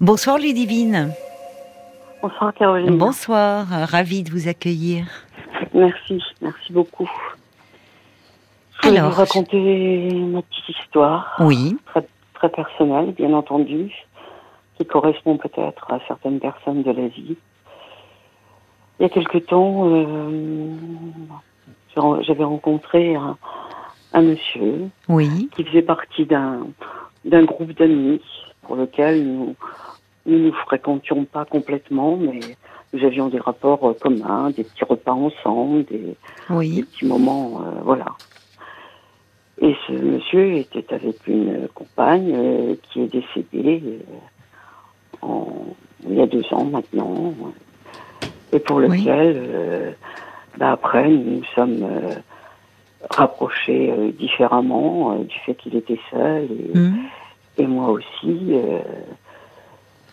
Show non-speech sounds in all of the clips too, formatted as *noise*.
Bonsoir Ludivine. Bonsoir Caroline. Bonsoir, ravi de vous accueillir. Merci, merci beaucoup. Je vais Alors, vous raconter ma petite histoire, Oui, très, très personnelle, bien entendu, qui correspond peut-être à certaines personnes de la vie. Il y a quelque temps, euh, j'avais rencontré un, un monsieur oui, qui faisait partie d'un d'un groupe d'amis pour lequel nous nous nous fréquentions pas complètement, mais nous avions des rapports euh, communs, des petits repas ensemble, des, petits moments, euh, voilà. Et ce monsieur était avec une compagne euh, qui est décédée euh, en, il y a deux ans maintenant, et pour lequel, bah, après, nous nous sommes rapprochés différemment du fait qu'il était seul et, Hmm, et moi aussi. euh,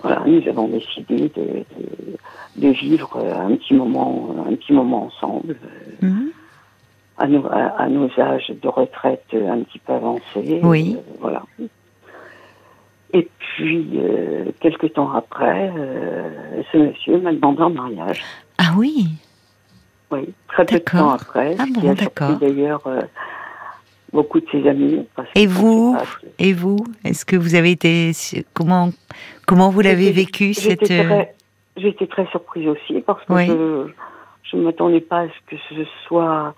voilà, nous avons décidé de, de, de vivre un petit moment, un petit moment ensemble. hmm. à nos, à, à nos âges de retraite un petit peu avancés. Oui. euh, voilà. Et puis, euh, quelques temps après, euh, ce monsieur m'a demandé en mariage. Ah oui, Oui, très peu de temps après. Ah bon, d'accord. d'ailleurs beaucoup de ses amis. Et vous pas, et vous Est-ce que vous avez été comment comment vous l'avez vécu cette J'étais euh, très, j'étais très surprise aussi parce que Oui. je ne m'attendais pas à ce que ce soit,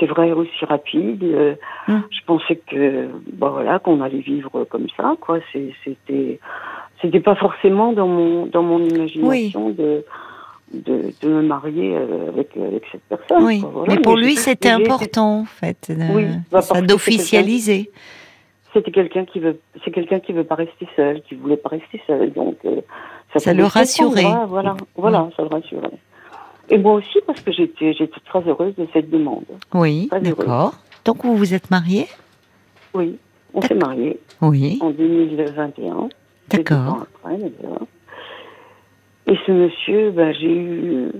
c'est vrai, aussi rapide. Euh, Hum. Je pensais que, bon voilà, qu'on allait vivre comme ça, quoi. C'était, c'était pas forcément dans mon dans mon imagination de, de de me marier euh, avec avec cette personne. Oui, quoi, voilà. mais pour lui c'était important en fait, de- Oui, bah, ça d'officialiser. C'était quelqu'un qui veut, c'est quelqu'un qui veut pas rester seul, qui voulait pas rester seul, donc euh, Ça le rassurait. voilà, voilà, ça le rassurait. Et moi aussi parce que j'étais, j'étais très heureuse de cette demande. Oui, Très d'accord. Donc vous vous êtes mariés Oui, on s'est mariés Oui, en 2021. Quelques d'accord. après. Et ce monsieur, ben, j'ai eu,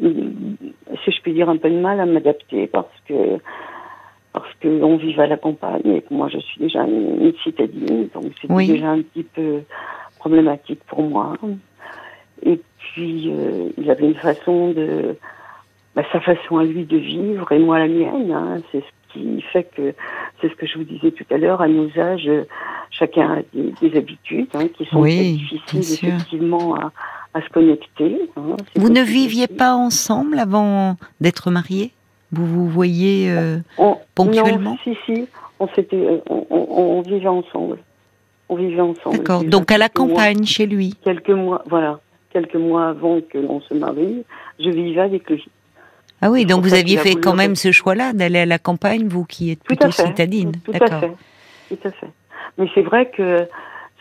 si je puis dire, un peu de mal à m'adapter parce que parce que on vit à la campagne et que moi je suis déjà une, une citadine, donc c'était Oui. déjà un petit peu problématique pour moi. Et puis euh, il avait une façon de, ben, sa façon à lui de vivre et moi la mienne. hein. c'est ce qui fait que c'est ce que je vous disais tout à l'heure. À nos âges, chacun a des, des habitudes hein, qui sont Oui, difficiles effectivement à, à se connecter. hein. Vous ne viviez pas ensemble avant d'être mariés? Vous vous voyez euh, On- ponctuellement? Non, si, si, on, s'était, euh, on, on- vivait ensemble. On vivait ensemble. D'accord. Donc à la mois- campagne, chez lui? Quelques mois, voilà. Quelques mois avant que l'on se marie, je vivais avec lui. Ah oui, donc vous aviez fait quand même ce choix-là d'aller à la campagne, vous qui êtes Tout plutôt à fait. citadine. Tout à D'accord. fait. Tout à fait. Mais c'est vrai que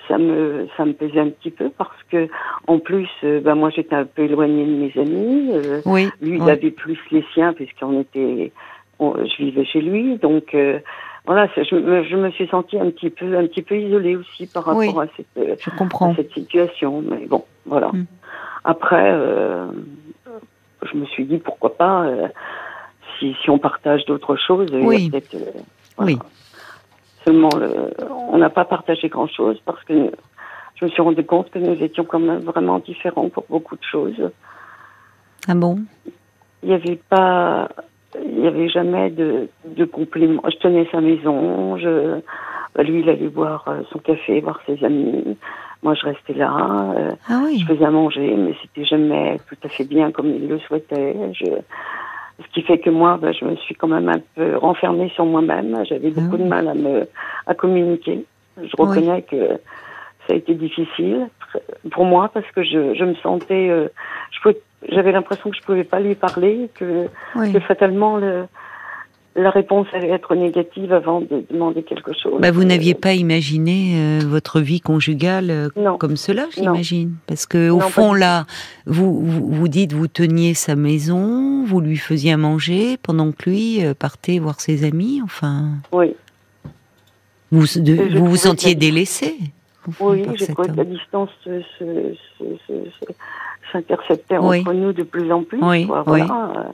ça me ça me pesait un petit peu parce que en plus, euh, ben moi j'étais un peu éloignée de mes amis. euh, Oui. lui, il oui. avait plus les siens puisqu'on était, on- je vivais chez lui, donc euh, voilà, je, me- je me suis sentie un petit peu, un petit peu isolée aussi par rapport Oui. à cette, euh, Je à comprends. cette situation. Mais bon, voilà. Mm. Après, je me suis dit pourquoi pas, si, si on partage d'autres choses, il y a Oui. peut-être, voilà. Oui. Seulement, le- on n'a pas partagé grand-chose parce que je me suis rendu compte que nous étions quand même vraiment différents pour beaucoup de choses Ah bon? Il n'y avait pas, il y avait jamais de, de complément. Je tenais sa maison, je, lui il allait boire euh, son café, voir ses amis. Moi je restais là, euh, Ah oui. je faisais à manger, mais c'était jamais tout à fait bien comme il le souhaitait. Je, ce qui fait que moi, bah, je me suis quand même un peu renfermée sur moi-même. J'avais Ah beaucoup oui. de mal à me, à communiquer. Je reconnais que ça a été difficile pour moi parce que je, je me sentais, euh, j'avais l'impression que je pouvais pas lui parler, que, Oui. que fatalement le, la réponse allait être négative avant de demander quelque chose. Bah, vous n'aviez pas imaginé euh, votre vie conjugale euh, Non. comme cela, j'imagine? Parce que au Non, fond, là, vous, vous vous dites, vous teniez sa maison, vous lui faisiez à manger pendant que lui euh, partait voir ses amis. Enfin, Oui, vous de- je vous, sentiez délaissé. oui, j'ai cet trouvé que la distance se- se- se- se- se- s'interceptait Oui. entre nous de plus en plus. Oui, quoi, oui. voilà.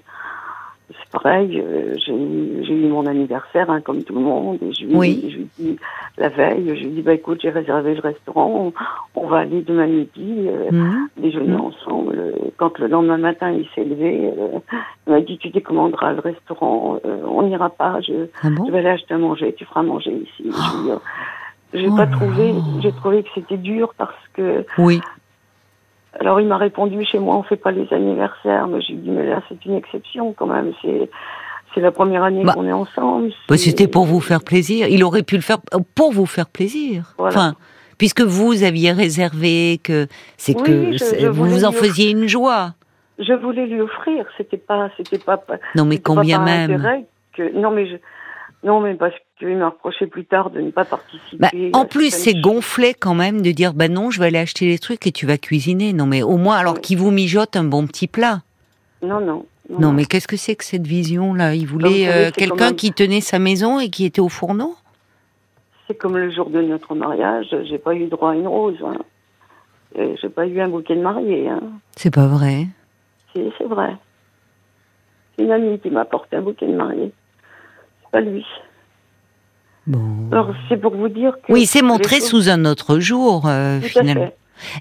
Euh, pareil, euh, j'ai eu, j'ai eu mon anniversaire, hein, comme tout le monde, et je lui, Oui. je lui dis, la veille, je lui dis, bah écoute, j'ai réservé le restaurant, on, on va aller demain midi euh, Mhm. déjeuner Mhm. ensemble. Euh, Quand le lendemain matin, il s'est levé, euh, il m'a dit, tu décommanderas le restaurant, euh, on n'ira pas, je, Ah bon? je vais aller acheter à manger, tu feras manger ici. Je lui dis, j'ai Oh pas trouvé, j'ai trouvé que c'était dur parce que Oui. Alors il m'a répondu chez moi on fait pas les anniversaires, mais j'ai dit mais là c'est une exception quand même, c'est c'est la première année Bah, qu'on est ensemble. Bah, C'était pour vous faire plaisir. Il aurait pu le faire pour vous faire plaisir. Voilà. Enfin, puisque vous aviez réservé que c'est Oui, que je- vous en faisiez une joie. Je voulais lui offrir, c'était pas c'était pas Non mais pas combien même intérêt que non mais je non mais parce qu'il m'a reproché plus tard de ne pas participer. Bah, en plus, c'est gonflé quand même de dire bah non, je vais aller acheter les trucs et tu vas cuisiner. Non mais au moins alors Oui. qu'il vous mijote un bon petit plat. Non non. Non mais qu'est-ce que c'est que cette vision là Il voulait euh, quelqu'un même- qui tenait sa maison et qui était au fourneau? C'est comme le jour de notre mariage, j'ai pas eu droit à une rose. Hein. J'ai pas eu un bouquet de mariée. Hein. C'est pas vrai. C'est c'est vrai. C'est une amie qui m'a apporté un bouquet de mariée. Pas lui. Bon. Alors c'est pour vous dire que. Oui, c'est montré choses- sous un autre jour euh, Tout à finalement. fait.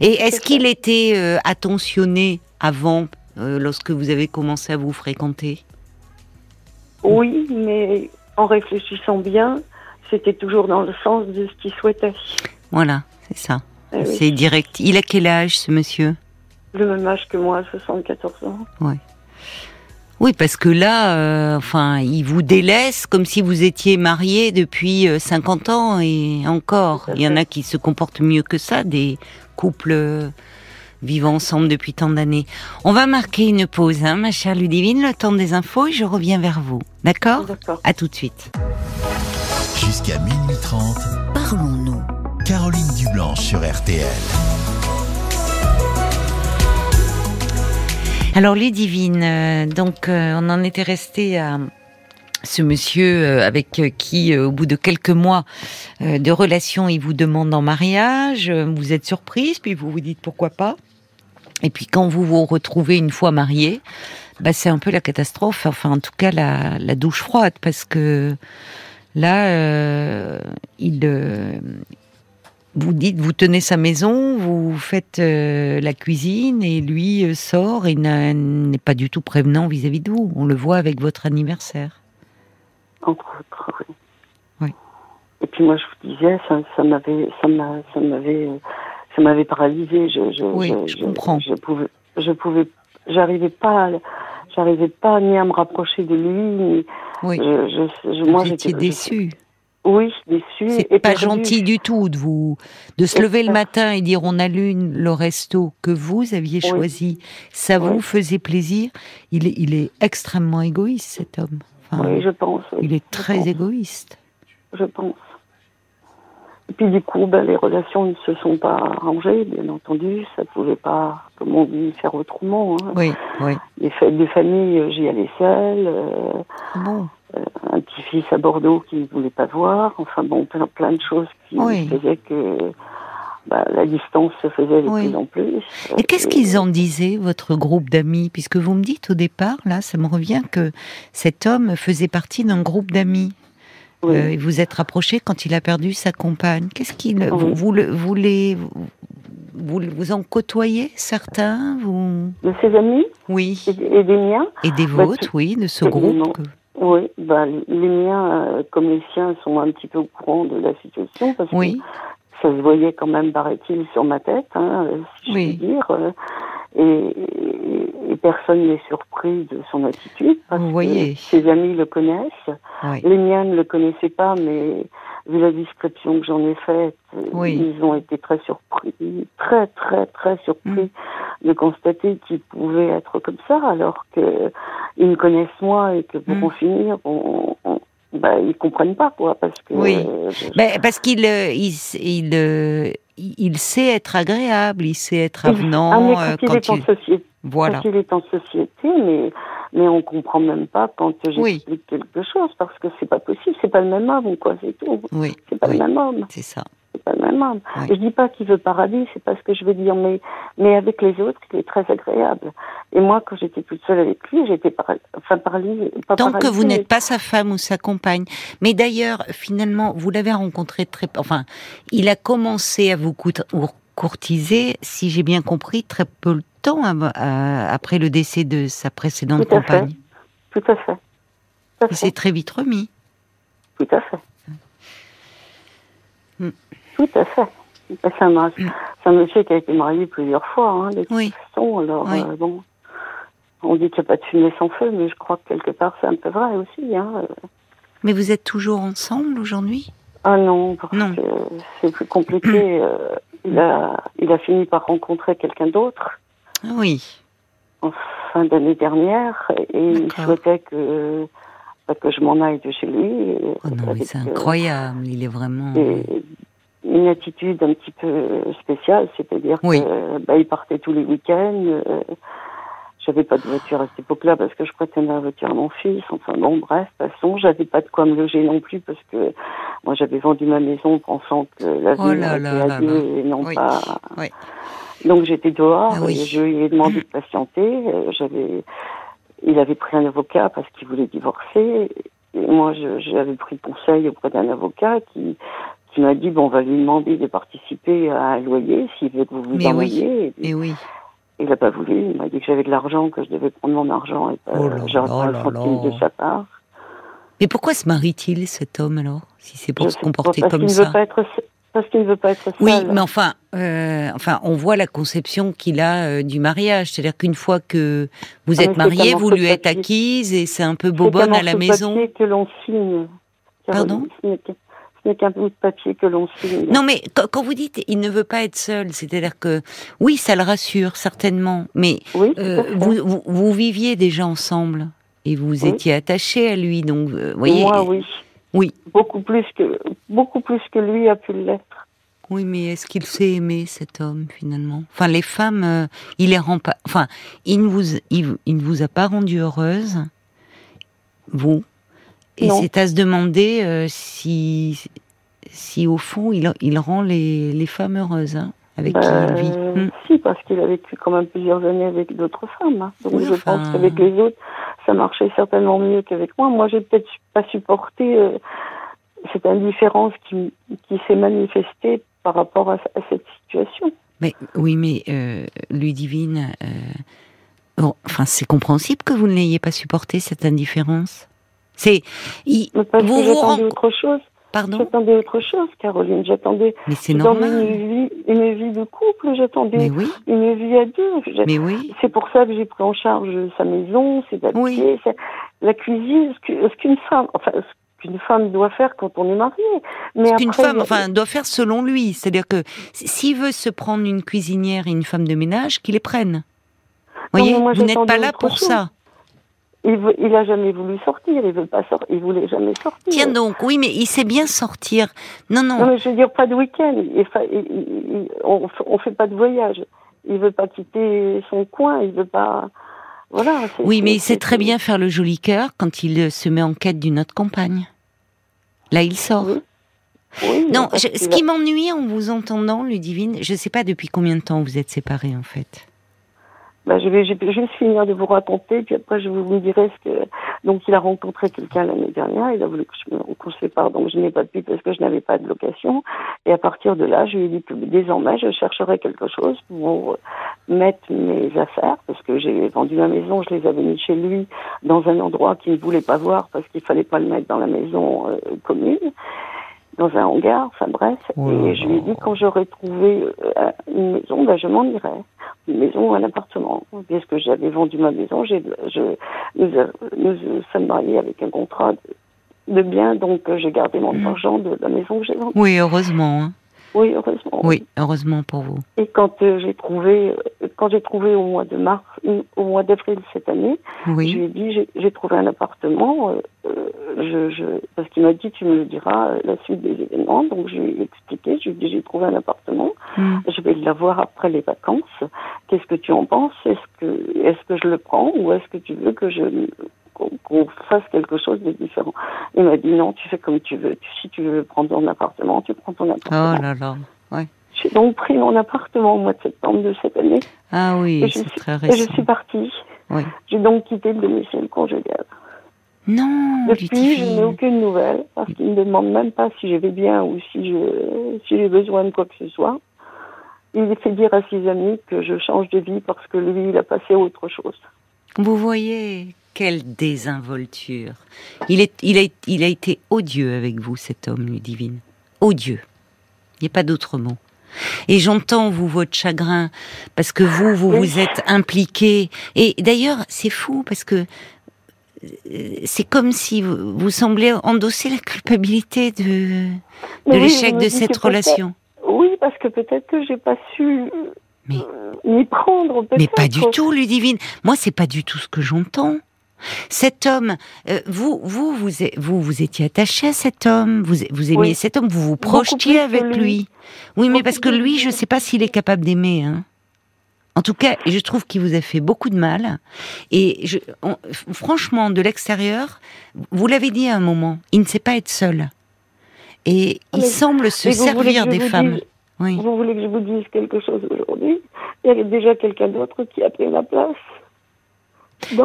Et est-ce qu'il était euh, attentionné avant, euh, lorsque vous avez commencé à vous fréquenter? Oui, mais en réfléchissant bien, c'était toujours dans le sens de ce qu'il souhaitait. Voilà, c'est ça. Eh oui. C'est direct. Il a quel âge, ce monsieur? Le même âge que moi, 74 ans. Oui, parce que là, euh, enfin, il vous délaisse comme si vous étiez marié depuis euh, 50 ans et encore. Il y en a qui se comportent mieux que ça, des couples euh, vivant ensemble depuis tant d'années. On va marquer une pause, hein, ma chère Ludivine, le temps des infos et je reviens vers vous. D'accord? D'accord. À tout de suite. Jusqu'à minuit 30, Parlons-nous. Caroline Dublanche sur RTL. Alors les divines, euh, donc euh, on en était resté à ce monsieur euh, avec qui, au bout de quelques mois de relation, il vous demande en mariage. Vous êtes surprise, puis vous vous dites pourquoi pas. Et puis quand vous vous retrouvez une fois marié, bah, c'est un peu la catastrophe. Enfin, en tout cas, la, douche froide, parce que là, il, vous dites, vous tenez sa maison, vous faites euh, la cuisine et lui euh, sort et n'est pas du tout prévenant vis-à-vis de vous. On le voit avec votre anniversaire. Entre autres, oui. Oui. Et puis moi, je vous disais, ça, m'avait, ça m'a, ça m'avait, ça m'avait paralysé. Je, je, Oui, je comprends. Je pouvais, je pouvais, j'arrivais pas, j'arrivais pas ni à me rapprocher de lui. Ni, Oui, je, moi, j'étais déçu. Oui, déçu. C'est pas gentil du tout de vous de se Et lever le matin et dire on allume le resto que vous aviez Oui. choisi. Ça vous faisait plaisir. Il est, il est extrêmement égoïste cet homme. Enfin, Oui, je pense. oui. il est très égoïste. je pense. Et puis du coup, ben, les relations ne se sont pas arrangées, bien entendu. Ça pouvait pas, comme on dit, faire autrement. Hein. Oui, oui. Les fêtes de famille, j'y allais seule. euh, Bon, petit-fils à Bordeaux qui ne voulait pas voir. Enfin bon, plein, plein de choses qui Oui. faisaient que bah, la distance se faisait de Oui. plus en plus. Et qu'est-ce qu'ils en disaient, votre groupe d'amis? Puisque vous me dites au départ, là, ça me revient que cet homme faisait partie d'un groupe d'amis. Oui. Euh, vous êtes rapproché quand il a perdu sa compagne. Qu'est-ce qu'il. Vous, Oui. vous, le- vous les. Vous, vous, en côtoyez certains vous... De ses amis? Oui. et, et des miens? Et des Bah, vôtres, tu- oui, de ce groupe. que- Oui, bah, les miens, euh, comme les siens, sont un petit peu au courant de la situation parce Oui, que ça se voyait quand même, paraît-il, sur ma tête, hein, si Oui. je puis dire. et, et- et personne n'est surpris de son attitude parce Vous voyez. que ses amis le connaissent. oui. Les miens ne le connaissaient pas, mais vu la description que j'en ai faite, euh, Oui. ils ont été très surpris, très très très surpris Mm. de constater qu'ils pouvaient être comme ça, alors que ils me connaissent moi et que pour Mm. en finir, on, on- bah, ils comprennent pas quoi, parce que Oui. euh, je- Ben, parce qu'il euh, il, il, euh, il sait être agréable, il sait être Ah, avenant mais euh, quand il quand est en société, Voilà. quand il est en société, mais mais on comprend même pas quand Oui. j'explique quelque chose, parce que c'est pas possible, c'est pas le même homme, quoi, c'est tout, Oui, c'est pas oui, le même homme. c'est ça. c'est pas le même homme. Oui. Je dis pas qu'il veut paradis, c'est pas ce que je veux dire, mais Mais avec les autres, il est très agréable. Et moi, quand j'étais toute seule avec lui, j'étais par... enfin, paralysée. Pas Tant que vous n'êtes pas sa femme ou sa compagne. Mais d'ailleurs, finalement, vous l'avez rencontré très... Enfin, il a commencé à vous court- ou courtiser, si j'ai bien compris, très peu temps à- après le décès de sa précédente Tout à fait. compagne. Tout à fait. Tout à Il fait. s'est très vite remis. Tout à fait. Mm. Tout à fait. C'est un, monsieur qui a été marié plusieurs fois, hein, de toute Oui. façon. Alors, Oui. euh, bon, on dit qu'il n'y a pas de fumée sans feu, mais je crois que quelque part c'est un peu vrai aussi. Hein. euh. Mais vous êtes toujours ensemble aujourd'hui? Ah non, parce Non. que c'est plus compliqué. euh, il, a, il a fini par rencontrer quelqu'un d'autre Oui. en fin d'année dernière et il souhaitait que, bah, que je m'en aille de chez lui. Oh non, mais avec, c'est euh, incroyable. Il est vraiment... et une attitude un petit peu spéciale, c'est-à-dire Oui. que bah, il partait tous les week-ends. euh, j'avais pas de voiture à cette époque-là parce que je prétendais la voiture à mon fils. Enfin bon, bref, de toute façon, j'avais pas de quoi me loger non plus parce que moi j'avais vendu ma maison pensant que la vie Oh là été là adieu là. et non Oui. pas. Oui. Donc j'étais dehors Ah oui. et je lui ai demandé de patienter. Euh, J'avais, il avait pris un avocat parce qu'il voulait divorcer. Et moi, j'avais pris conseil auprès d'un avocat qui, qui m'a dit bon, on va lui demander de participer à un loyer s'il veut que vous vous Mais en oui. Et oui. il n'a pas voulu. Il m'a dit que j'avais de l'argent, que je devais prendre mon argent et pas, Oh pas un centime de sa part. Mais pourquoi se marie-t-il, cet homme, alors Si c'est pour Je se pas, comporter parce comme ça veut pas être, parce qu'il ne veut pas être seul. Oui, mais enfin, euh, enfin, on voit la conception qu'il a euh, du mariage. C'est-à-dire qu'une fois que vous Ah, êtes c'est marié, vous lui êtes acquise et c'est un peu C'est bobonne à la maison. papier que l'on signe. Pardon Ce n'est qu'un- bout de papier que l'on signe. Non, mais quand, vous dites il ne veut pas être seul, c'est-à-dire que oui, ça le rassure certainement, mais Oui, euh, vous, vous, vous viviez déjà ensemble et vous Oui. étiez attaché à lui, donc vous voyez. Moi, oui. Oui. Beaucoup plus que beaucoup plus que lui a pu l'être. Oui, mais est-ce qu'il s'est aimé cet homme finalement? Enfin, les femmes, euh, il les rend pas. Enfin, il ne vous, il, ne vous a pas rendu heureuse, vous? Et c'est à se demander euh, si, si au fond, il, il rend les, les femmes heureuses hein, avec qui il vit. euh, Hmm. Si, parce qu'il a vécu quand même plusieurs années avec d'autres femmes. hein. Donc Oui, je enfin- pense qu'avec les autres, ça marchait certainement mieux qu'avec moi. Moi, j'ai peut-être pas supporté euh, cette indifférence qui, qui s'est manifestée par rapport à, à cette situation. Mais oui, mais euh, Ludivine, euh, bon, enfin, c'est compréhensible que vous ne l'ayez pas supporté cette indifférence. C'est, il- Mais parce vous que vous autre chose. Pardon, J'attendais autre chose, Caroline. J'attendais mais c'est normal. une vie, une vie de couple. J'attendais Mais oui, une vie à deux. J'a- mais oui. C'est pour ça que j'ai pris en charge sa maison, ses papiers, Oui. sa- la cuisine, ce qu'une femme, enfin, ce qu'une femme doit faire quand on est marié. Mais Ce qu'une femme, il enfin, doit faire selon lui. C'est-à-dire que s'il veut se prendre une cuisinière et une femme de ménage, qu'il les prenne. Vous Non, voyez, moi, vous n'êtes pas là pour chose. ça. Il, a jamais voulu sortir. Il veut pas sortir. Il voulait jamais sortir. Tiens donc, oui, mais il sait bien sortir. Non, non. Non, mais je veux dire pas de week-end. On, on fait pas de voyage. Il veut pas quitter son coin. Il veut pas. Voilà. Oui, mais il sait très bien faire le joli cœur quand il euh, se met en quête d'une autre compagne. Là, il sort. Oui. Oui, Non, je- ce qui m'ennuie en vous entendant, Ludivine, je ne sais pas depuis combien de temps vous êtes séparés en fait. Bah, je vais juste finir de vous raconter, puis après je vous dirai ce que. Donc il a rencontré quelqu'un l'année dernière, il a voulu que je me qu'on se sépare, donc je n'ai pas pu parce que je n'avais pas de location. Et à partir de là, je lui ai dit que désormais je chercherai quelque chose pour mettre mes affaires, parce que j'ai vendu ma maison, je les avais mis chez lui dans un endroit qu'il ne voulait pas voir parce qu'il fallait pas le mettre dans la maison euh, commune dans un hangar, enfin bref. Oh et je lui ai dit quand j'aurai trouvé euh, une maison, ben, je m'en irai. Une maison ou un appartement. Puisque j'avais vendu ma maison, j'ai, je, nous, a- nous sommes mariés avec un contrat de, de bien, donc euh, j'ai gardé mon Mm. argent de la maison que j'ai vendue. Oui, heureusement. hein. Oui, heureusement. Oui, heureusement pour vous. Et quand euh, j'ai trouvé, quand j'ai trouvé au mois de mars, au mois d'avril cette année, je lui ai dit j'ai, j'ai trouvé un appartement. euh, euh, je, je, parce qu'il m'a dit tu me le diras euh, la suite des événements. Donc je lui ai expliqué. Je lui ai dit j'ai trouvé un appartement. Hmm. Je vais l'avoir après les vacances. Qu'est-ce que tu en penses? Est-ce que est-ce que je le prends ou est-ce que tu veux que je qu'on fasse quelque chose de différent Il m'a dit non, tu fais comme tu veux. Si tu veux prendre ton appartement, tu prends ton Oh appartement. là là. Ouais. J'ai donc pris mon appartement au mois de septembre de cette année. Ah oui, Et c'est très Et récent. je suis partie. Oui. J'ai donc quitté le domicile conjugal. Non, Depuis, je n'ai aucune nouvelle parce qu'il ne me demande même pas si je vais bien ou si je si j'ai besoin de quoi que ce soit. Il fait dire à ses amis que je change de vie parce que lui, il a passé à autre chose. Vous voyez quelle désinvolture. Il, est, il, a, il a été odieux avec vous, cet homme, Ludivine. Odieux. Il n'y a pas d'autre mot. Et j'entends, vous, votre chagrin, parce que vous, vous vous êtes impliqué. Et d'ailleurs, c'est fou, parce que euh, c'est comme si vous, vous semblez endosser la culpabilité de, de Mais oui, l'échec de cette relation. Oui, parce que peut-être que j'ai pas su Mais- euh, m'y prendre. Mais pas du tout, Ludivine. Moi, c'est pas du tout ce que j'entends. Cet homme, euh, vous, vous, vous, vous, vous étiez attaché à cet homme, vous, vous aimiez Oui. cet homme, vous vous projetiez avec lui. lui. Oui, mais parce que lui, je lui. sais pas s'il est capable d'aimer. Hein. En tout cas, je trouve qu'il vous a fait beaucoup de mal. Et je, on- franchement, de l'extérieur, vous l'avez dit à un moment, il ne sait pas être seul. Et il Mais- semble se servir des femmes. dise- Oui. Vous voulez que je vous dise quelque chose aujourd'hui? Il y a déjà quelqu'un d'autre qui a pris ma place.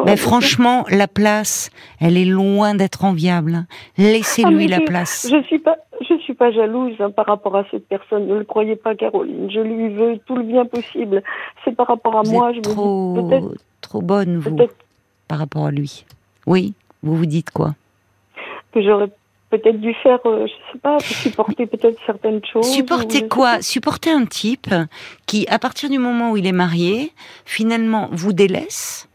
Mais franchement, la place, elle est loin d'être enviable. Ah, Laissez-lui mais la je- place. Je suis pas, je suis pas jalouse hein, par rapport à cette personne. Ne le croyez pas, Caroline. Je lui veux tout le bien possible. C'est par rapport à Vous moi. êtes Je me dis trop, trop bonne, vous, par rapport à lui. Oui, vous vous dites quoi? Que j'aurais peut-être dû faire, euh, je sais pas, supporter peut-être certaines choses. Supporter quoi? Supporter un type qui, à partir du moment où il est marié, finalement vous délaisse,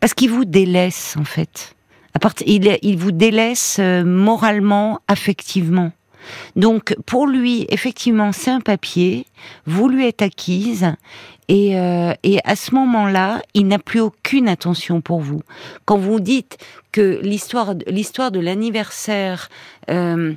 parce qu'il vous délaisse en fait. À part- il, il vous délaisse euh, moralement, affectivement. Donc pour lui, effectivement, c'est un papier. Vous lui êtes acquise. Et, euh, et à ce moment-là, il n'a plus aucune attention pour vous. Quand vous dites que l'histoire, l'histoire de l'anniversaire euh,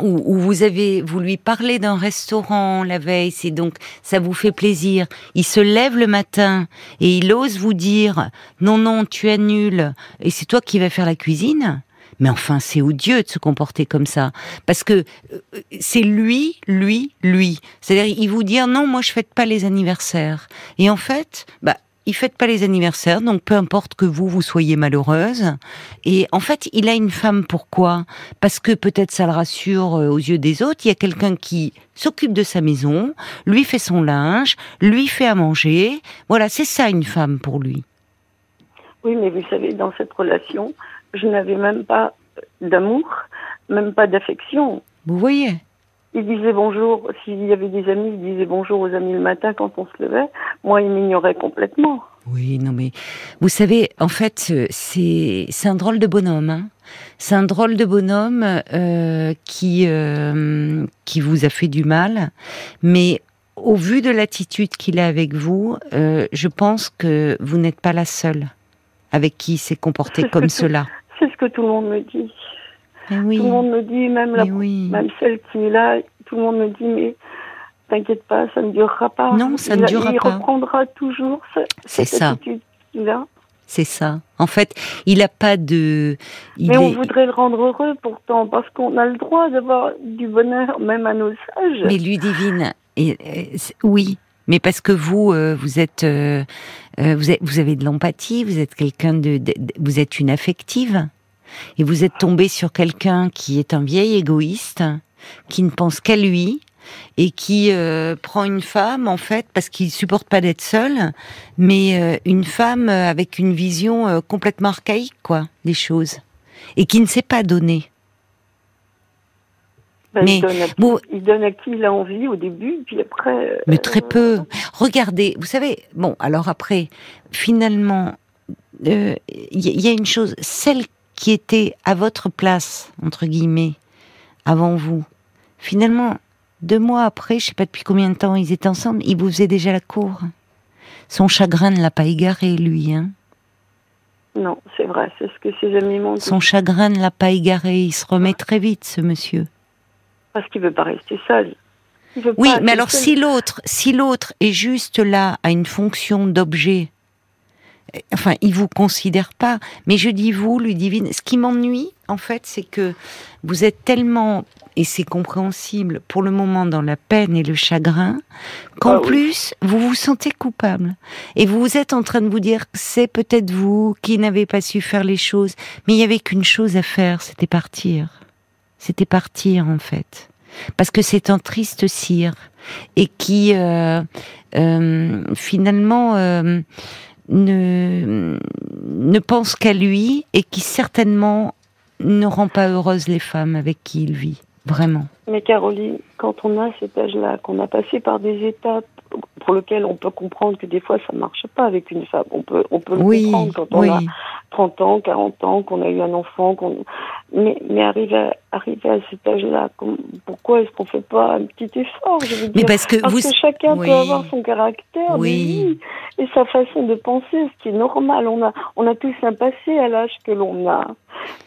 où, vous avez, vous lui parlez d'un restaurant la veille, c'est donc ça vous fait plaisir. Il se lève le matin et il ose vous dire non non tu annules et c'est toi qui vas faire la cuisine? Mais enfin, c'est odieux de se comporter comme ça, parce que euh, c'est lui, lui, lui. C'est-à-dire, il vous dit ah non, moi je fête pas les anniversaires. Et en fait, bah, il fête pas les anniversaires, donc peu importe que vous vous soyez malheureuse. Et en fait, il a une femme. Pourquoi? Parce que peut-être ça le rassure euh, aux yeux des autres. Il y a quelqu'un qui s'occupe de sa maison, lui fait son linge, lui fait à manger. Voilà, c'est ça une femme pour lui. Oui, mais vous savez, dans cette relation, je n'avais même pas d'amour, même pas d'affection. Vous voyez? Il disait bonjour, s'il y avait des amis, il disait bonjour aux amis le matin quand on se levait. Moi, il m'ignorait complètement. Oui, non mais vous savez, en fait, euh, c'est c'est un drôle de bonhomme. Hein c'est un drôle de bonhomme euh, qui euh, qui vous a fait du mal, mais au vu de l'attitude qu'il a avec vous, euh, je pense que vous n'êtes pas la seule avec qui il s'est comporté ce *laughs* comme cela. C'est ce que tout le monde me dit. Oui, Tout le monde me dit, même, la, oui. même celle qui est là, tout le monde me dit, mais t'inquiète pas, ça ne durera pas. Non, ça il, ne durera il pas. reprendra toujours ce- cette ça. attitude qu'il a. C'est ça. En fait, il a pas de. Il Mais on est- voudrait le rendre heureux pourtant, parce qu'on a le droit d'avoir du bonheur, même à nos âges. Mais et, et, c'est- oui, mais parce que vous, euh, vous êtes, euh, euh, vous êtes, vous avez de l'empathie, vous êtes quelqu'un de- vous êtes une affective, et vous êtes tombé sur quelqu'un qui est un vieil égoïste, qui ne pense qu'à lui et qui euh, prend une femme en fait parce qu'il supporte pas d'être seul, mais euh, une femme euh, avec une vision euh, complètement archaïque quoi des choses et qui ne sait pas donner. Ben, mais il, donne à qui, vous- il donne à qui il a envie au début, puis après. Mais très peu. Regardez, vous savez, bon, alors après, finalement, il y, y a une chose, celle qui était à votre place, entre guillemets, avant vous, finalement, deux mois après, je sais pas depuis combien de temps ils étaient ensemble, il vous faisait déjà la cour. Son chagrin ne l'a pas égaré, lui. Hein. Non, c'est vrai, c'est ce que ses amis m'ont dit. Son chagrin ne l'a pas égaré. Il se remet très vite, ce monsieur. Parce qu'il veut pas rester seul. Oui, mais alors seul. si l'autre, si l'autre est juste là à une fonction d'objet, euh, enfin, il vous considère pas. Mais je dis vous, Ludivine, ce qui m'ennuie, en fait, c'est que vous êtes tellement et c'est compréhensible, pour le moment dans la peine et le chagrin, qu'en Ah oui. plus, vous vous sentez coupable. Et vous êtes en train de vous dire, c'est peut-être vous qui n'avez pas su faire les choses, mais il y avait qu'une chose à faire, c'était partir. C'était partir, en fait. Parce que c'est un triste cire, et qui, euh, euh, finalement, euh, ne, ne pense qu'à lui, et qui certainement ne rend pas heureuses les femmes avec qui il vit. Vraiment. Mais Caroline, quand on a cet âge-là, qu'on a passé par des étapes pour lesquelles on peut comprendre que des fois ça marche pas avec une femme, on peut, on peut le comprendre quand on oui. a 30 ans, 40 ans, qu'on a eu un enfant, qu'on... mais, mais arriver à, arriver à cet âge-là, pourquoi est-ce qu'on fait pas un petit effort je veux Mais parce que Parce vous. que chacun oui. peut avoir son caractère, Oui. et sa façon de penser, ce qui est normal. On a, on a tous un passé à l'âge que l'on a.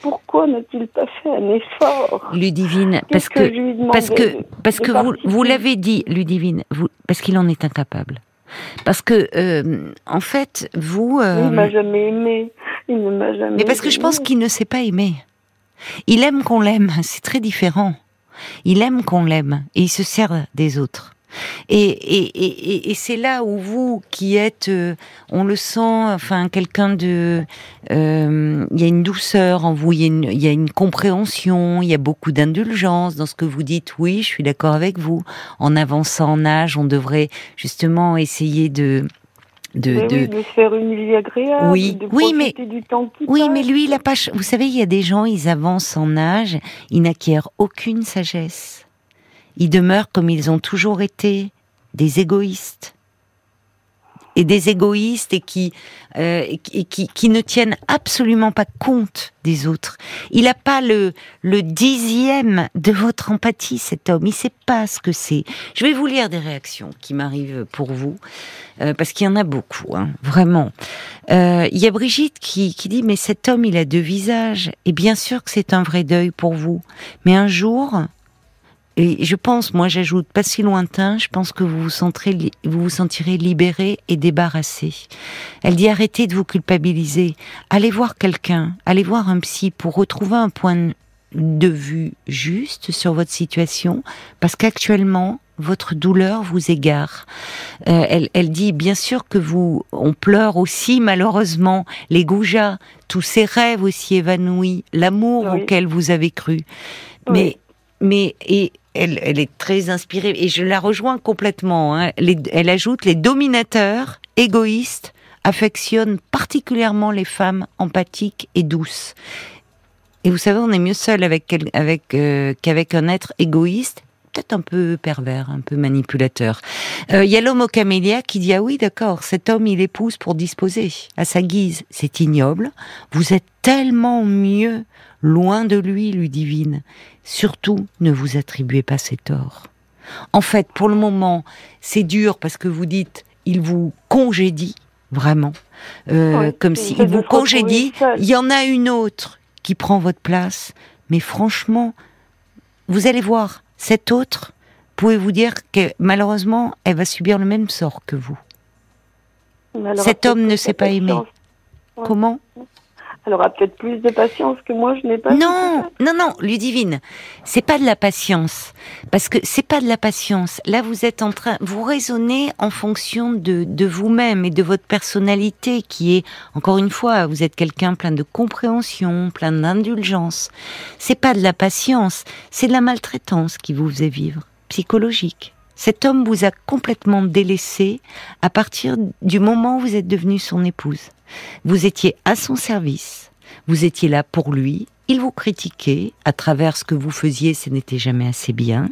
Pourquoi n'a-t-il pas fait un effort? Ludivine, parce Qu'est-ce que, parce que parce que vous, vous l'avez dit, Ludivine, vous, parce qu'il en est incapable. Parce que euh, en fait, vous. euh, Il m'a jamais aimé. Il ne m'a jamais. mais parce que je pense aimé. qu'il ne sait pas aimer. Il aime qu'on l'aime, *laughs* c'est très différent. Il aime qu'on l'aime et il se sert des autres. Et, et, et, et- et c'est là où vous, qui êtes, euh, on le sent, enfin quelqu'un de, euh, il y a une douceur en vous, il y a une, il y a une compréhension, il y a beaucoup d'indulgence dans ce que vous dites. Oui, je suis d'accord avec vous. En avançant en âge, on devrait justement essayer de, de, Mais de, oui, de se faire une vie agréable. Oui, de oui, mais- du temps qui oui, passe. mais lui, il a pas. Vous savez, il y a des gens, ils avancent en âge, ils n'acquièrent aucune sagesse. Ils demeurent comme ils ont toujours été, des égoïstes. Et des égoïstes et qui, euh, et qui, qui, ne tiennent absolument pas compte des autres. Il n'a pas le, le dixième de votre empathie, cet homme. Il sait pas ce que c'est. Je vais vous lire des réactions qui m'arrivent pour vous, euh, parce qu'il y en a beaucoup, hein, vraiment. Euh, Il y a Brigitte qui, qui dit mais cet homme il a deux visages et bien sûr que c'est un vrai deuil pour vous mais un jour et je pense moi j'ajoute pas si lointain je pense que vous vous sentirez vous vous sentirez libéré et débarrassé elle dit arrêtez de vous culpabiliser allez voir quelqu'un allez voir un psy pour retrouver un point de vue juste sur votre situation parce qu'actuellement votre douleur vous égare euh, elle, elle dit bien sûr que vous, on pleure aussi malheureusement les goujats, tous ces rêves aussi évanouis, l'amour Oui. auquel vous avez cru. Oui. Mais, mais et elle, est très inspirée et je la rejoins complètement. hein. Elle ajoute les dominateurs égoïstes affectionnent particulièrement les femmes empathiques et douces. Et vous savez, on est mieux seul euh, qu'avec un être égoïste, peut-être un peu pervers, un peu manipulateur. Euh, Il y a l'homme au camélia qui dit ah oui d'accord, cet homme il épouse pour disposer à sa guise. C'est ignoble. Vous êtes tellement mieux loin de lui, Ludivine. Surtout, ne vous attribuez pas ses torts. En fait, pour le moment, c'est dur parce que vous dites il vous congédie vraiment, Euh, Oui, comme c'est si vous congédie. Il y en a une autre qui prend votre place, mais franchement, vous allez voir, cette autre, pouvez-vous dire que malheureusement, elle va subir le même sort que vous? Cet homme ne de pas. Ouais. Comment? Elle aura peut-être plus de patience que moi, je n'ai pas. Non, non, non, Ludivine, c'est pas de la patience, parce que c'est pas de la patience. Là, vous êtes en train, vous raisonnez en fonction de, de vous-même et de votre personnalité, qui est, encore une fois, vous êtes quelqu'un plein de compréhension, plein d'indulgence. C'est pas de la patience, c'est de la maltraitance qui vous faisait vivre, psychologique. Cet homme vous a complètement délaissé à partir du moment où vous êtes devenue son épouse. Vous étiez à son service, vous étiez là pour lui, il vous critiquait à travers ce que vous faisiez, ce n'était jamais assez bien.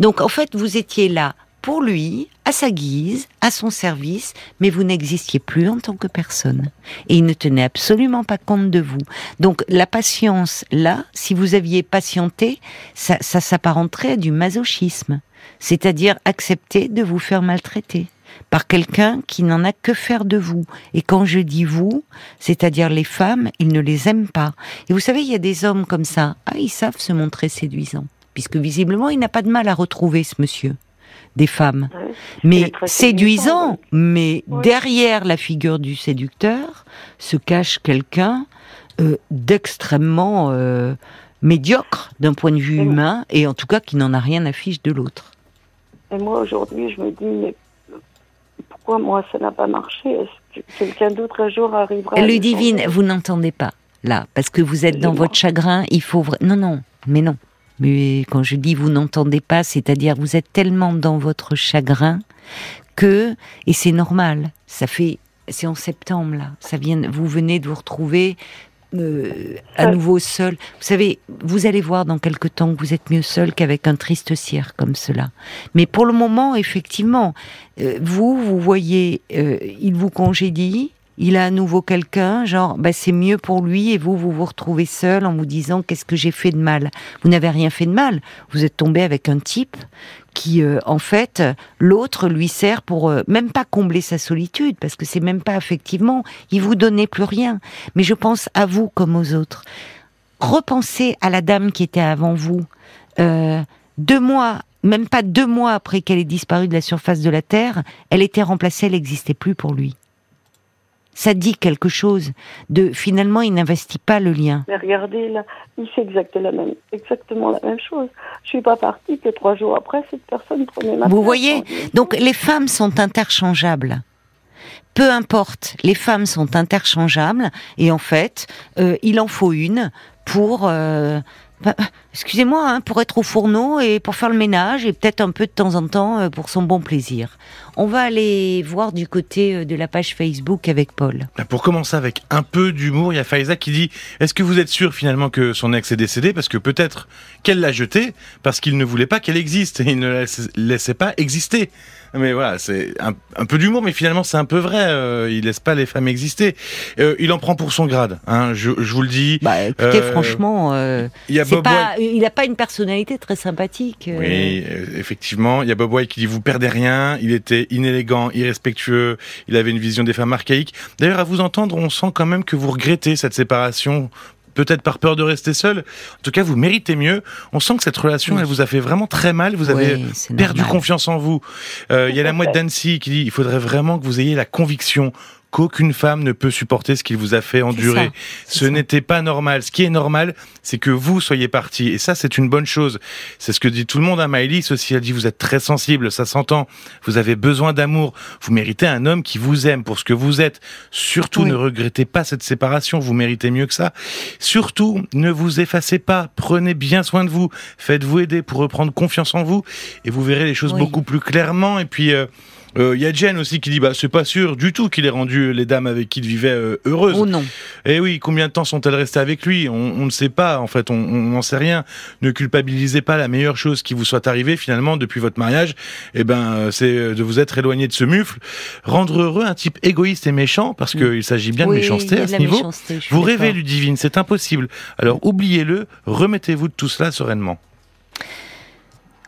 Donc en fait, vous étiez là pour lui, à sa guise, à son service, mais vous n'existiez plus en tant que personne. Et il ne tenait absolument pas compte de vous. Donc la patience, là, si vous aviez patienté, ça, ça s'apparenterait à du masochisme, c'est-à-dire accepter de vous faire maltraiter par quelqu'un qui n'en a que faire de vous. Et quand je dis vous, c'est-à-dire les femmes, ils ne les aiment pas. Et vous savez, il y a des hommes comme ça, ah, ils savent se montrer séduisants, puisque visiblement, il n'a pas de mal à retrouver ce monsieur des femmes. Ouais. Mais séduisant, mais Oui. derrière la figure du séducteur se cache quelqu'un euh, d'extrêmement euh, médiocre d'un point de vue humain et en tout cas qui n'en a rien à fiche de l'autre. Et moi aujourd'hui, je me dis, mais pourquoi moi ça n'a pas marché? Est-ce que quelqu'un d'autre un jour arrivera Le divine, vous n'entendez pas là, parce que vous êtes dans votre chagrin. Il faut non, non, mais non. Mais quand je dis vous n'entendez pas, c'est-à-dire vous êtes tellement dans votre chagrin que et c'est normal. Ça fait c'est en septembre là. Ça vient. Vous venez de vous retrouver. Euh, à Ouais. nouveau seul. Vous savez, vous allez voir dans quelque temps que vous êtes mieux seul qu'avec un triste cire comme cela. Mais pour le moment, effectivement, euh, vous, vous voyez, euh, il vous congédie, il a à nouveau quelqu'un, genre, bah, c'est mieux pour lui, et vous, vous vous retrouvez seul en vous disant, qu'est-ce que j'ai fait de mal? Vous n'avez rien fait de mal. Vous êtes tombé avec un type qui, euh, en fait, l'autre lui sert pour euh, même pas combler sa solitude, parce que c'est même pas effectivement, il vous donnait plus rien. Mais je pense à vous comme aux autres. Repensez à la dame qui était avant vous. Euh, deux mois, même pas deux mois après qu'elle ait disparu de la surface de la Terre, elle était remplacée, elle n'existait plus pour lui. Ça dit quelque chose de finalement il n'investit pas le lien. Mais regardez, là, il fait exactement la même, exactement la même chose. Je suis pas partie que trois jours après, cette personne prenait ma Vous voyez Donc les femmes sont interchangeables. Peu importe, les femmes sont interchangeables et en fait, euh, il en faut une pour, euh, bah, excusez-moi, hein, pour être au fourneau et pour faire le ménage et peut-être un peu de temps en temps euh, pour son bon plaisir. On va aller voir du côté euh, de la page Facebook avec Paul. Ben, Pour commencer avec un peu d'humour, il y a Faiza qui dit Est-ce que vous êtes sûr finalement que son ex est décédé? Parce que peut-être qu'elle l'a jeté parce qu'il ne voulait pas qu'elle existe et il ne la laissait pas exister. Mais voilà, c'est un, un peu d'humour, mais finalement c'est un peu vrai. euh, il laisse pas les femmes exister. Euh, il en prend pour son grade. Hein, je, je vous le dis. Bah, écoutez, Euh, franchement, euh, Il y a Bob pas, il n'a pas une personnalité très sympathique. Oui, effectivement. Il y a Bob White qui dit vous perdez rien. Il était inélégant, irrespectueux. Il avait une vision des femmes archaïques. D'ailleurs, à vous entendre, on sent quand même que vous regrettez cette séparation. Peut-être par peur de rester seul. En tout cas, vous méritez mieux. On sent que cette relation, Oui. elle vous a fait vraiment très mal. Vous avez Oui, perdu normal. confiance en vous. Euh, Il y a la mouette d'Annecy qui dit il faudrait vraiment que vous ayez la conviction qu'aucune femme ne peut supporter ce qu'il vous a fait endurer. Ce n'était pas normal. Ce qui est normal, c'est que vous soyez parti. Et ça, c'est une bonne chose. C'est ce que dit tout le monde. Hein. Maëlys aussi a dit, vous êtes très sensible, ça s'entend. Vous avez besoin d'amour. Vous méritez un homme qui vous aime pour ce que vous êtes. Surtout, Oui. ne regrettez pas cette séparation. Vous méritez mieux que ça. Surtout, ne vous effacez pas. Prenez bien soin de vous. Faites-vous aider pour reprendre confiance en vous. Et vous verrez les choses Oui. beaucoup plus clairement. Et puis, euh, euh, il y a Jen aussi qui dit bah c'est pas sûr du tout qu'il ait rendu les dames avec qui il vivait euh, heureuses. Oh non. Eh oui, combien de temps sont-elles restées avec lui? On, on ne sait pas, en fait, on n'en sait rien. Ne culpabilisez pas la meilleure chose qui vous soit arrivée finalement depuis votre mariage. Eh ben, euh, c'est de vous être éloigné de ce mufle, rendre heureux un type égoïste et méchant, parce qu'il s'agit bien. Oui, de méchanceté à ce niveau. méchanceté, Vous rêvez, d'accord. Ludivine, c'est impossible. Alors oubliez-le, remettez-vous de tout cela sereinement.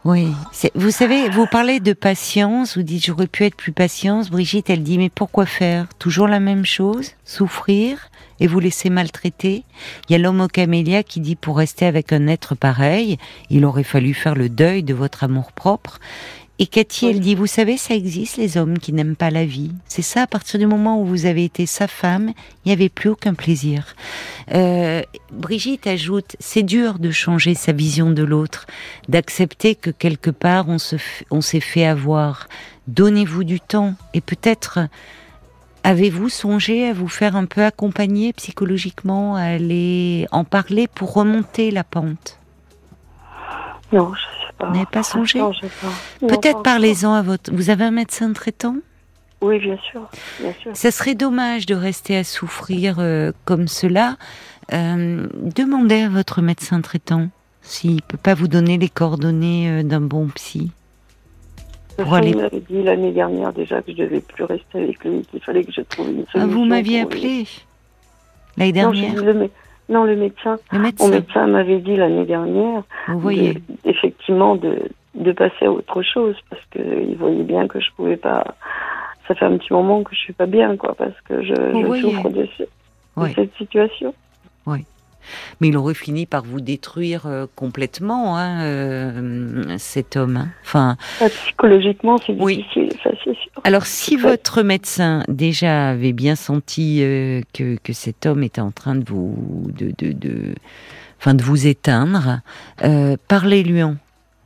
Oui, vous savez, vous parlez de patience, vous dites j'aurais pu être plus patiente. Brigitte, elle dit mais pourquoi faire? Toujours la même chose? Souffrir? Et vous laisser maltraiter? Il y a l'homme au camélia qui dit pour rester avec un être pareil, il aurait fallu faire le deuil de votre amour propre. Et Cathy, Oui. elle dit, vous savez, ça existe les hommes qui n'aiment pas la vie. C'est ça, à partir du moment où vous avez été sa femme, il n'y avait plus aucun plaisir. Euh, Brigitte ajoute, c'est dur de changer sa vision de l'autre, d'accepter que quelque part on se s'est fait avoir. Donnez-vous du temps et peut-être avez-vous songé à vous faire un peu accompagner psychologiquement, à aller en parler pour remonter la pente? Non, je pas. Vous n'avez pas songé Non, je. Non, Peut-être parlez-en à votre. Vous avez un médecin traitant? Oui, bien sûr, bien sûr. Ça serait dommage de rester à souffrir euh, comme cela. Euh, demandez à votre médecin traitant s'il peut pas vous donner les coordonnées euh, d'un bon psy. Le Pour aller- m'avait dit l'année dernière déjà que je devais plus rester avec lui, qu'il fallait que je trouve une Ah, solution. vous m'aviez appelé l'année Non, dernière. dit le, mé- non, le médecin. Le Mon médecin. m'avait dit l'année dernière, Vous voyez. de- effectivement, de, de passer à autre chose parce qu'il voyait bien que je pouvais pas. Ça fait un petit moment que je suis pas bien, quoi, parce que je, souffre de, ce- de Ouais. cette situation. Mais il aurait fini par vous détruire euh, complètement, hein, euh, cet homme. hein. Enfin, Ah, Psychologiquement, c'est Oui. difficile, ça c'est sûr. Alors, si Ouais. votre médecin déjà avait bien senti euh, que, que cet homme était en train de vous, de, de, de- enfin de vous éteindre, euh, parlez-lui en.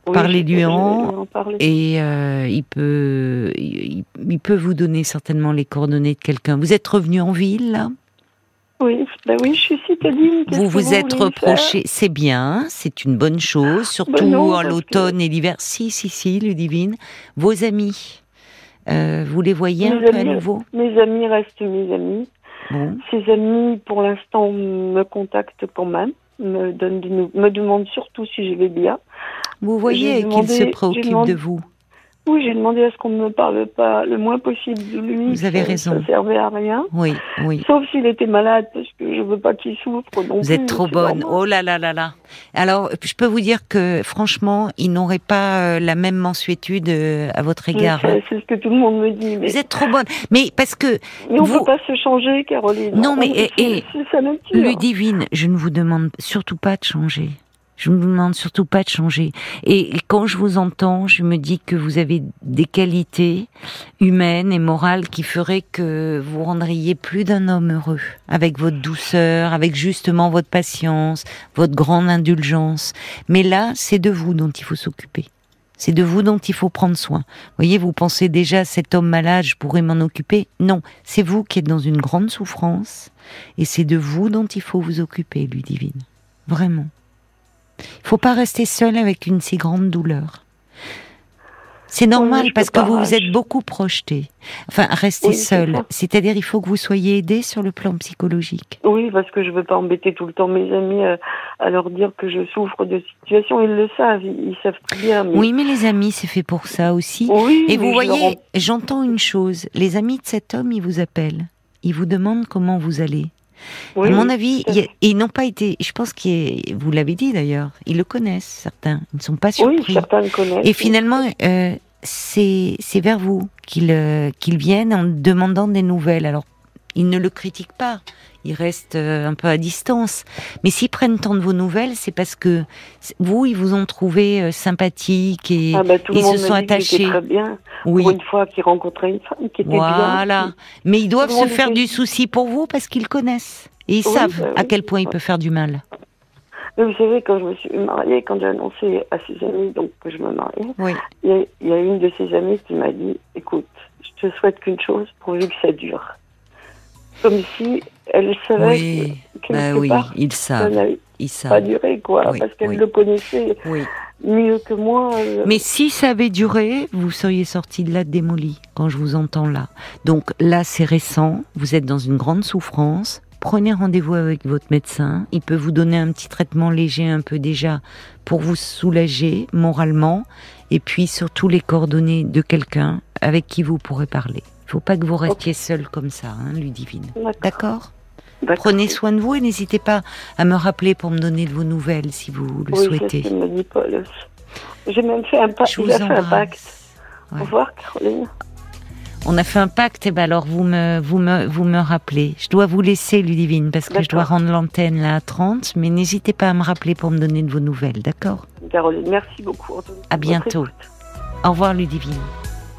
Oui, Parlez-lui en. Et euh, il peut, il, il peut vous donner certainement les coordonnées de quelqu'un. Vous êtes revenu en ville là? Oui, ben oui, je suis citadine. Vous vous êtes reproché, c'est bien, c'est une bonne chose, surtout Ben non, en l'automne et l'hiver. Si, si, si, Ludivine. Vos amis, euh, vous les voyez un Mes peu à nouveau? Mes amis restent mes amis. Bon. Ces amis, pour l'instant, me contactent quand même, me, donnent me demandent surtout si je vais bien. Vous voyez J'ai qu'il demandé- se j'ai préoccupe demandé- de vous? Oui, j'ai demandé à ce qu'on ne me parle pas le moins possible de lui. Vous avez raison. Ça servait à rien. Oui, oui. Sauf s'il était malade, parce que je veux pas qu'il souffre non Vous plus, êtes trop bonne. normal. Oh là là là là. Alors, je peux vous dire que franchement, il n'aurait pas euh, la même mensuétude euh, à votre égard. C'est ce que tout le monde me dit. Mais, Vous êtes trop bonne. Mais parce que mais on vous- peut pas se changer, Caroline. Non, mais- et- et- c'est sa nature. Ludivine, je ne vous demande surtout pas de changer. Je vous demande surtout pas de changer. Et quand je vous entends, je me dis que vous avez des qualités humaines et morales qui feraient que vous rendriez plus d'un homme heureux. Avec votre douceur, avec justement votre patience, votre grande indulgence. Mais là, c'est de vous dont il faut s'occuper. C'est de vous dont il faut prendre soin. Voyez, vous pensez déjà, cet homme malade, je pourrais m'en occuper? Non, c'est vous qui êtes dans une grande souffrance. Et c'est de vous dont il faut vous occuper, Ludivine. Vraiment. Il faut pas rester seul avec une si grande douleur. C'est normal Oui, parce que vous vous êtes beaucoup projeté. Enfin, rester Oui, seul. C'est-à-dire, il faut que vous soyez aidé sur le plan psychologique. Oui, parce que je veux pas embêter tout le temps mes amis euh, à leur dire que je souffre de situation. Ils le savent, ils, ils savent très bien. Mais... Oui, mais les amis, c'est fait pour ça aussi. Oui, Et vous je leur voyez, en- j'entends une chose. Les amis de cet homme, ils vous appellent. Ils vous demandent comment vous allez. Oui, à mon oui, avis, a- ils n'ont pas été. Je pense que vous l'avez dit d'ailleurs. Ils le connaissent certains. Ils ne sont pas Oui, surpris. certains le connaissent. Et finalement, euh, c'est c'est vers vous qu'ils euh, qu'ils viennent en demandant des nouvelles. Alors, ils ne le critiquent pas. Ils restent euh, un peu à distance. Mais s'ils prennent tant de vos nouvelles, c'est parce que vous, ils vous ont trouvé euh, sympathique et Ah bah, tout le ils monde se sont dit était attachés. très bien. oui. Pour une fois qu'il rencontrait une femme qui était Voilà. bien. Mais ils doivent Tout le se faire était- du souci pour vous parce qu'ils connaissent. Et ils Oui, savent bah à quel point il peut faire du mal. Mais vous savez, quand je me suis mariée, quand j'ai annoncé à ses amis donc, que je me mariais, Oui. il y, a, il y a une de ses amies qui m'a dit Écoute, je te souhaite qu'une chose, pourvu que ça dure. Comme si elle savait Oui. que Bah quelque oui, part, ils ça savent. n'allait Ils pas quoi, Oui, parce qu'elle oui. le connaissait Oui. mieux que moi. euh, Mais si ça avait duré, vous seriez sorti de là démoli quand je vous entends là. Donc là, c'est récent. Vous êtes dans une grande souffrance. Prenez rendez-vous avec votre médecin. Il peut vous donner un petit traitement léger un peu déjà pour vous soulager moralement. Et puis surtout les coordonnées de quelqu'un avec qui vous pourrez parler. Il faut pas que vous restiez seul comme ça, hein, Ludivine. D'accord. Prenez soin de vous et n'hésitez pas à me rappeler pour me donner de vos nouvelles si vous le Oui, souhaitez. J'ai même fait un, pa- Je vous fait un pacte. Ouais. Au revoir, Caroline. On a fait un pacte, et ben alors vous me, vous me, vous me rappelez. Je dois vous laisser, Ludivine, parce que je dois rendre l'antenne là à 30, mais n'hésitez pas à me rappeler pour me donner de vos nouvelles, d'accord? Caroline, merci beaucoup. À bientôt. Au revoir, Ludivine.